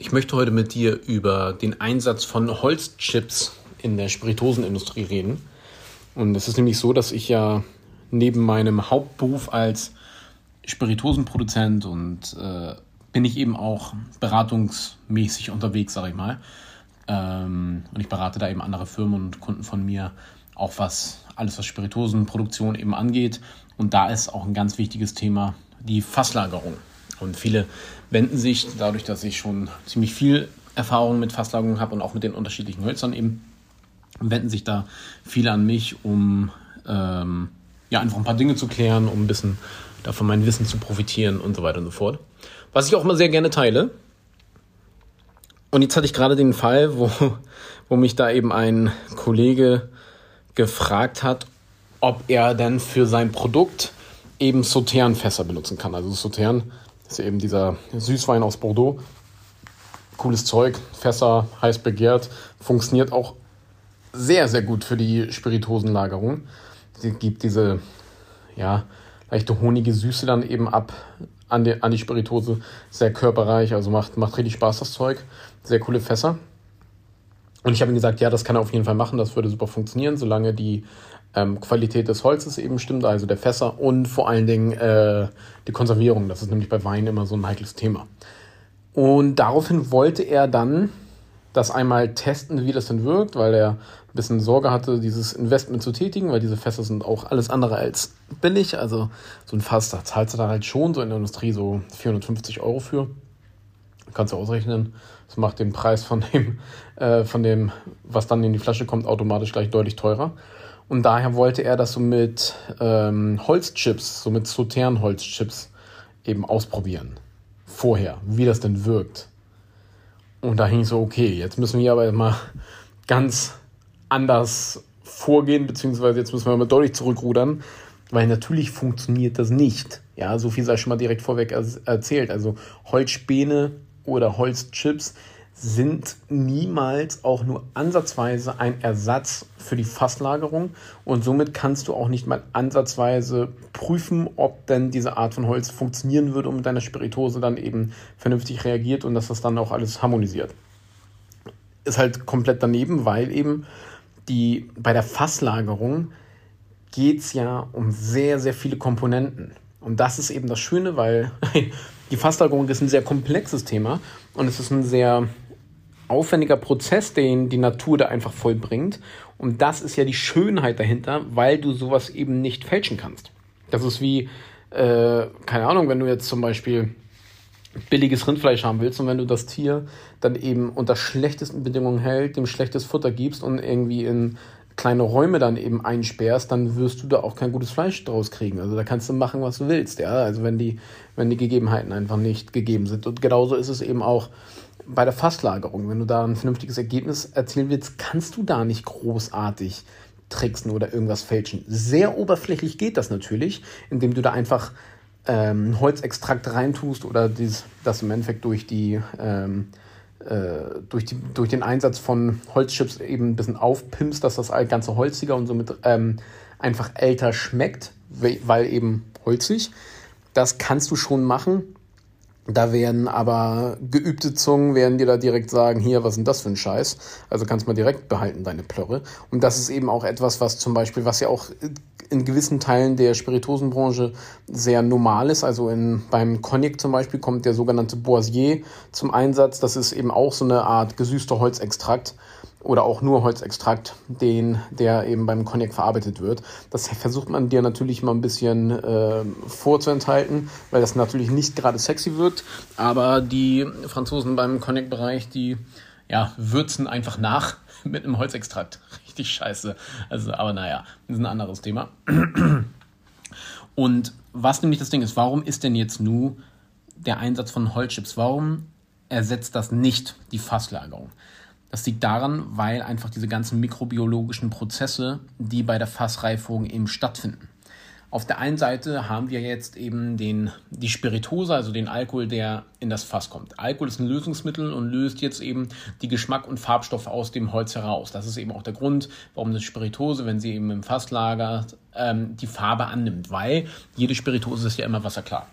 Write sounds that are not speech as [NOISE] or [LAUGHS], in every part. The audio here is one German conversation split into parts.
Ich möchte heute mit dir über den Einsatz von Holzchips in der Spiritosenindustrie reden. Und es ist nämlich so, dass ich ja neben meinem Hauptberuf als Spiritosenproduzent und äh, bin ich eben auch beratungsmäßig unterwegs, sage ich mal. Ähm, und ich berate da eben andere Firmen und Kunden von mir, auch was alles was Spiritosenproduktion eben angeht. Und da ist auch ein ganz wichtiges Thema die Fasslagerung. Und viele wenden sich, dadurch, dass ich schon ziemlich viel Erfahrung mit Fasslagerung habe und auch mit den unterschiedlichen Hölzern eben, wenden sich da viele an mich, um ähm, ja, einfach ein paar Dinge zu klären, um ein bisschen davon mein Wissen zu profitieren und so weiter und so fort. Was ich auch immer sehr gerne teile. Und jetzt hatte ich gerade den Fall, wo, wo mich da eben ein Kollege gefragt hat, ob er denn für sein Produkt eben Sauternfässer benutzen kann. Also Sautern ist eben dieser Süßwein aus Bordeaux. Cooles Zeug, Fässer, heiß begehrt, funktioniert auch sehr, sehr gut für die Spiritosenlagerung. Sie gibt diese, ja, leichte honige Süße dann eben ab an die, an die Spiritose. Sehr körperreich, also macht, macht richtig Spaß das Zeug. Sehr coole Fässer. Und ich habe ihm gesagt, ja, das kann er auf jeden Fall machen, das würde super funktionieren, solange die ähm, Qualität des Holzes eben stimmt, also der Fässer und vor allen Dingen äh, die Konservierung. Das ist nämlich bei Wein immer so ein heikles Thema. Und daraufhin wollte er dann das einmal testen, wie das denn wirkt, weil er ein bisschen Sorge hatte, dieses Investment zu tätigen, weil diese Fässer sind auch alles andere als billig. Also so ein Fass, da zahlst du dann halt schon so in der Industrie so 450 Euro für. Kannst du ausrechnen. Das macht den Preis von dem, [LAUGHS] äh, von dem, was dann in die Flasche kommt, automatisch gleich deutlich teurer. Und daher wollte er das so mit ähm, Holzchips, so mit Sautern-Holzchips eben ausprobieren. Vorher, wie das denn wirkt. Und da hing so, okay, jetzt müssen wir aber mal [LAUGHS] ganz anders vorgehen, beziehungsweise jetzt müssen wir mal deutlich zurückrudern, weil natürlich funktioniert das nicht. Ja, so viel sei schon mal direkt vorweg erzählt. Also Holzspäne oder Holzchips sind niemals auch nur ansatzweise ein Ersatz für die Fasslagerung und somit kannst du auch nicht mal ansatzweise prüfen, ob denn diese Art von Holz funktionieren würde und mit deiner Spiritose dann eben vernünftig reagiert und dass das dann auch alles harmonisiert. Ist halt komplett daneben, weil eben die bei der Fasslagerung geht es ja um sehr, sehr viele Komponenten. Und das ist eben das Schöne, weil [LAUGHS] [LAUGHS] die Fasslagerung ist ein sehr komplexes Thema und es ist ein sehr aufwendiger Prozess, den die Natur da einfach vollbringt. Und das ist ja die Schönheit dahinter, weil du sowas eben nicht fälschen kannst. Das ist wie, äh, keine Ahnung, wenn du jetzt zum Beispiel billiges Rindfleisch haben willst und wenn du das Tier dann eben unter schlechtesten Bedingungen hält, dem schlechtes Futter gibst und irgendwie in kleine Räume dann eben einsperrst, dann wirst du da auch kein gutes Fleisch draus kriegen. Also da kannst du machen, was du willst, ja. Also wenn die, wenn die Gegebenheiten einfach nicht gegeben sind. Und genauso ist es eben auch bei der Fasslagerung, wenn du da ein vernünftiges Ergebnis erzielen willst, kannst du da nicht großartig tricksen oder irgendwas fälschen. Sehr oberflächlich geht das natürlich, indem du da einfach ähm, Holzextrakt reintust oder dies, das im Endeffekt durch die ähm, äh, durch, die, durch den Einsatz von Holzchips eben ein bisschen aufpimpst, dass das ganze holziger und somit ähm, einfach älter schmeckt, weil eben holzig. Das kannst du schon machen. Da werden aber geübte Zungen werden dir da direkt sagen, hier, was ist denn das für ein Scheiß? Also kannst du mal direkt behalten, deine Plörre. Und das ist eben auch etwas, was zum Beispiel, was ja auch in gewissen Teilen der Spiritosenbranche sehr normal ist. Also in, beim Cognac zum Beispiel kommt der sogenannte Boisier zum Einsatz. Das ist eben auch so eine Art gesüßter Holzextrakt oder auch nur Holzextrakt, den, der eben beim Cognac verarbeitet wird. Das versucht man dir natürlich mal ein bisschen äh, vorzuenthalten, weil das natürlich nicht gerade sexy wirkt. Aber die Franzosen beim Cognac-Bereich, die ja, würzen einfach nach [LAUGHS] mit einem Holzextrakt. Richtig scheiße. Also, aber naja, das ist ein anderes Thema. Und was nämlich das Ding ist, warum ist denn jetzt nur der Einsatz von Holzchips? Warum ersetzt das nicht die Fasslagerung? Das liegt daran, weil einfach diese ganzen mikrobiologischen Prozesse, die bei der Fassreifung eben stattfinden. Auf der einen Seite haben wir jetzt eben den, die Spiritose, also den Alkohol, der in das Fass kommt. Alkohol ist ein Lösungsmittel und löst jetzt eben die Geschmack und Farbstoffe aus dem Holz heraus. Das ist eben auch der Grund, warum das Spiritose, wenn sie eben im Fass lagert, ähm, die Farbe annimmt, weil jede Spiritose ist ja immer wasserklar.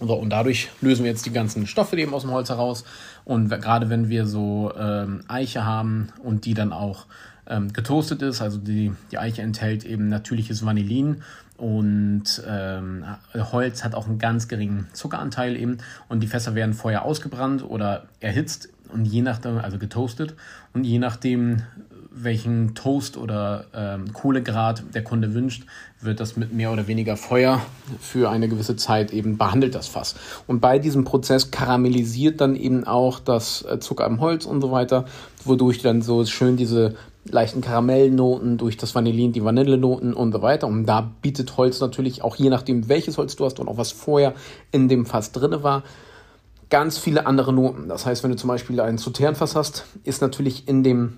Und dadurch lösen wir jetzt die ganzen Stoffe eben aus dem Holz heraus. Und gerade wenn wir so ähm, Eiche haben und die dann auch ähm, getoastet ist, also die, die Eiche enthält eben natürliches Vanillin und ähm, Holz hat auch einen ganz geringen Zuckeranteil eben und die Fässer werden vorher ausgebrannt oder erhitzt und je nachdem, also getoastet und je nachdem, welchen Toast oder ähm, Kohlegrad der Kunde wünscht, wird das mit mehr oder weniger Feuer für eine gewisse Zeit eben behandelt, das Fass. Und bei diesem Prozess karamellisiert dann eben auch das äh, Zucker im Holz und so weiter, wodurch dann so schön diese leichten Karamellnoten durch das Vanillin, die Vanillenoten und so weiter. Und da bietet Holz natürlich auch je nachdem, welches Holz du hast und auch was vorher in dem Fass drin war, ganz viele andere Noten. Das heißt, wenn du zum Beispiel ein Sauternfass hast, ist natürlich in dem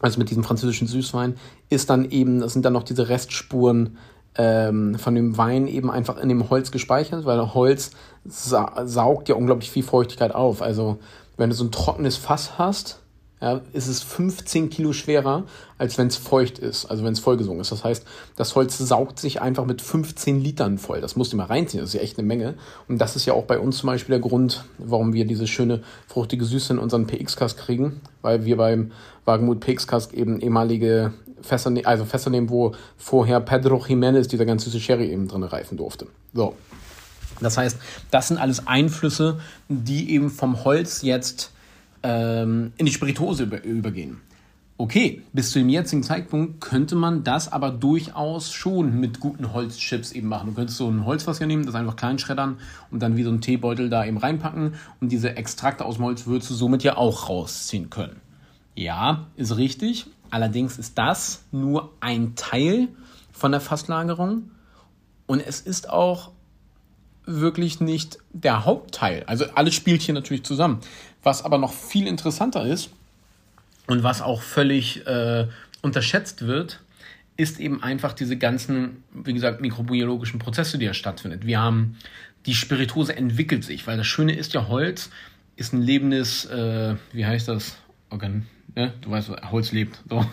also mit diesem französischen Süßwein, ist dann eben, das sind dann noch diese Restspuren ähm, von dem Wein eben einfach in dem Holz gespeichert, weil Holz sa saugt ja unglaublich viel Feuchtigkeit auf. Also wenn du so ein trockenes Fass hast, ja, ist es 15 Kilo schwerer, als wenn es feucht ist, also wenn es vollgesungen ist. Das heißt, das Holz saugt sich einfach mit 15 Litern voll. Das musst du mal reinziehen, das ist ja echt eine Menge. Und das ist ja auch bei uns zum Beispiel der Grund, warum wir diese schöne fruchtige Süße in unseren PX-Kask kriegen, weil wir beim Wagenmut PX-Kask eben ehemalige Fässer, ne-, also Fässer nehmen, wo vorher Pedro Jiménez, dieser ganz süße Sherry, eben drin reifen durfte. So. Das heißt, das sind alles Einflüsse, die eben vom Holz jetzt ähm, in die Spirituose über, übergehen. Okay, bis zu dem jetzigen Zeitpunkt könnte man das aber durchaus schon mit guten Holzchips eben machen. Du könntest so ein Holzfass hier nehmen, das einfach klein schreddern und dann wie so ein Teebeutel da eben reinpacken und diese Extrakte aus dem Holz würdest du somit ja auch rausziehen können. Ja, ist richtig. Allerdings ist das nur ein Teil von der Fasslagerung und es ist auch wirklich nicht der Hauptteil. Also alles spielt hier natürlich zusammen. Was aber noch viel interessanter ist und was auch völlig äh, unterschätzt wird, ist eben einfach diese ganzen, wie gesagt, mikrobiologischen Prozesse, die ja stattfinden. Wir haben, die Spiritose entwickelt sich, weil das Schöne ist ja, Holz ist ein lebendes, äh, wie heißt das? Organ, ne? Du weißt, Holz lebt. So.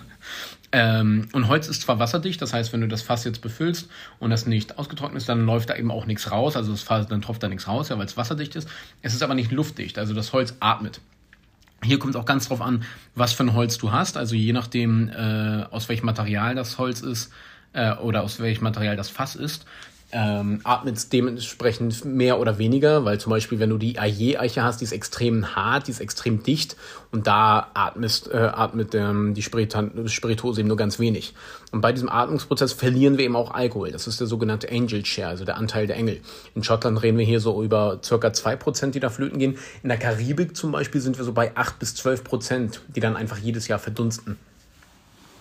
Ähm, und Holz ist zwar wasserdicht, das heißt, wenn du das Fass jetzt befüllst und das nicht ausgetrocknet ist, dann läuft da eben auch nichts raus. Also das Fass, dann tropft da nichts raus, ja, weil es wasserdicht ist. Es ist aber nicht luftdicht, also das Holz atmet. Hier kommt es auch ganz drauf an, was für ein Holz du hast. Also je nachdem, äh, aus welchem Material das Holz ist äh, oder aus welchem Material das Fass ist, ähm, atmet dementsprechend mehr oder weniger, weil zum Beispiel, wenn du die Ayer-Eiche hast, die ist extrem hart, die ist extrem dicht und da atmest, äh, atmet ähm, die Spiritose eben nur ganz wenig. Und bei diesem Atmungsprozess verlieren wir eben auch Alkohol. Das ist der sogenannte Angel Share, also der Anteil der Engel. In Schottland reden wir hier so über circa zwei Prozent, die da flöten gehen. In der Karibik zum Beispiel sind wir so bei acht bis zwölf Prozent, die dann einfach jedes Jahr verdunsten.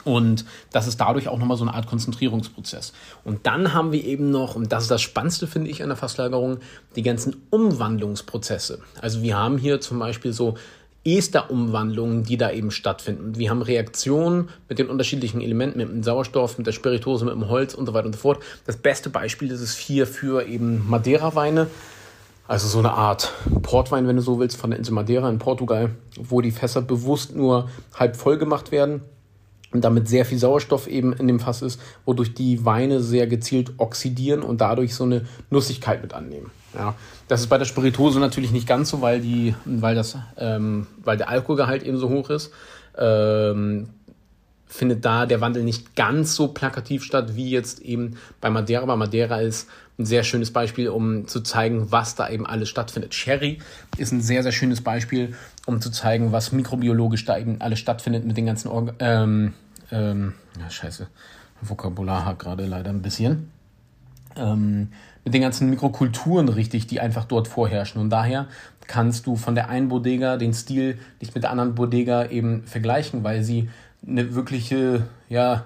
Und das ist dadurch auch nochmal so eine Art Konzentrierungsprozess. Und dann haben wir eben noch, und das ist das Spannendste, finde ich, an der Fasslagerung, die ganzen Umwandlungsprozesse. Also wir haben hier zum Beispiel so Esterumwandlungen, die da eben stattfinden. Wir haben Reaktionen mit den unterschiedlichen Elementen, mit dem Sauerstoff, mit der Spiritose, mit dem Holz und so weiter und so fort. Das beste Beispiel ist es hier für eben Madeira-Weine. Also so eine Art Portwein, wenn du so willst, von der Insel Madeira in Portugal, wo die Fässer bewusst nur halb voll gemacht werden damit sehr viel Sauerstoff eben in dem Fass ist, wodurch die Weine sehr gezielt oxidieren und dadurch so eine Nussigkeit mit annehmen. Ja, das ist bei der Spiritose natürlich nicht ganz so, weil die, weil das, ähm, weil der Alkoholgehalt eben so hoch ist. Ähm, findet da der Wandel nicht ganz so plakativ statt wie jetzt eben bei Madeira. Bei Madeira ist ein sehr schönes Beispiel, um zu zeigen, was da eben alles stattfindet. Sherry ist ein sehr, sehr schönes Beispiel, um zu zeigen, was mikrobiologisch da eben alles stattfindet mit den ganzen Organ ähm, ähm, ja, scheiße, Vokabular hat gerade leider ein bisschen, ähm, mit den ganzen Mikrokulturen richtig, die einfach dort vorherrschen. Und daher kannst du von der einen Bodega den Stil nicht mit der anderen Bodega eben vergleichen, weil sie eine wirkliche, ja,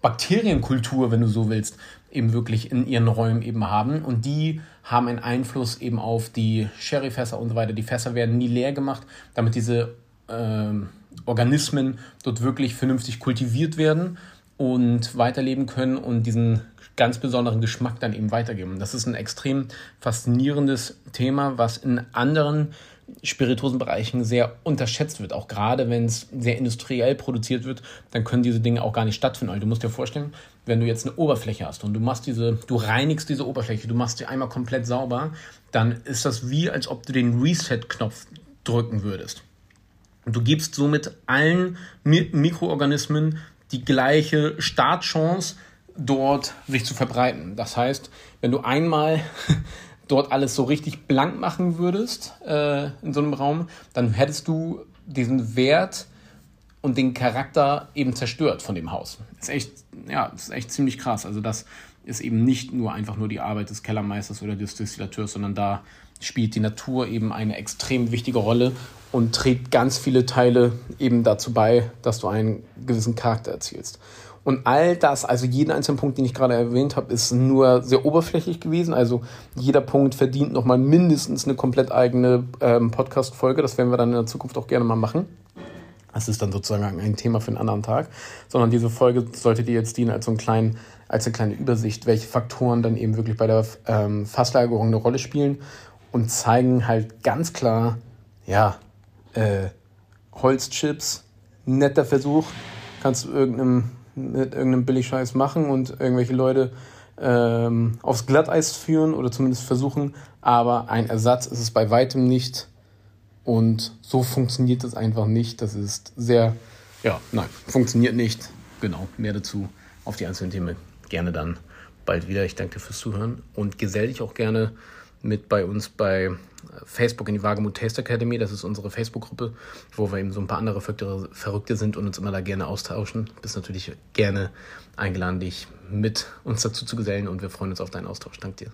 Bakterienkultur, wenn du so willst, eben wirklich in ihren Räumen eben haben. Und die haben einen Einfluss eben auf die Sherryfässer und so weiter. Die Fässer werden nie leer gemacht, damit diese ähm, Organismen dort wirklich vernünftig kultiviert werden und weiterleben können und diesen ganz besonderen Geschmack dann eben weitergeben. Das ist ein extrem faszinierendes Thema, was in anderen Spirituosenbereichen sehr unterschätzt wird. Auch gerade wenn es sehr industriell produziert wird, dann können diese Dinge auch gar nicht stattfinden. Also du musst dir vorstellen, wenn du jetzt eine Oberfläche hast und du machst diese, du reinigst diese Oberfläche, du machst sie einmal komplett sauber, dann ist das wie, als ob du den Reset-Knopf drücken würdest. Und du gibst somit allen Mikroorganismen die gleiche Startchance, dort sich zu verbreiten. Das heißt, wenn du einmal [LAUGHS] dort alles so richtig blank machen würdest äh, in so einem Raum, dann hättest du diesen Wert und den Charakter eben zerstört von dem Haus. Ist echt, ja, ist echt ziemlich krass. Also das ist eben nicht nur einfach nur die Arbeit des Kellermeisters oder des Destillateurs, sondern da spielt die Natur eben eine extrem wichtige Rolle und trägt ganz viele Teile eben dazu bei, dass du einen gewissen Charakter erzielst. Und all das, also jeden einzelnen Punkt, den ich gerade erwähnt habe, ist nur sehr oberflächlich gewesen. Also jeder Punkt verdient nochmal mindestens eine komplett eigene ähm, Podcast-Folge. Das werden wir dann in der Zukunft auch gerne mal machen. Das ist dann sozusagen ein Thema für einen anderen Tag. Sondern diese Folge sollte dir jetzt dienen als so ein kleinen, als eine kleine Übersicht, welche Faktoren dann eben wirklich bei der ähm, Fasslagerung eine Rolle spielen und zeigen halt ganz klar, ja, äh, Holzchips, netter Versuch, kannst du irgendeinem mit irgendeinem Billigscheiß machen und irgendwelche Leute ähm, aufs Glatteis führen oder zumindest versuchen, aber ein Ersatz ist es bei weitem nicht und so funktioniert es einfach nicht. Das ist sehr, ja, nein, funktioniert nicht. Genau, mehr dazu auf die einzelnen Themen gerne dann bald wieder. Ich danke dir fürs Zuhören und gesell dich auch gerne mit bei uns bei Facebook in die Wagemut Taste Academy. Das ist unsere Facebook-Gruppe, wo wir eben so ein paar andere Verrückte sind und uns immer da gerne austauschen. Bist natürlich gerne eingeladen, dich mit uns dazu zu gesellen und wir freuen uns auf deinen Austausch. Danke dir.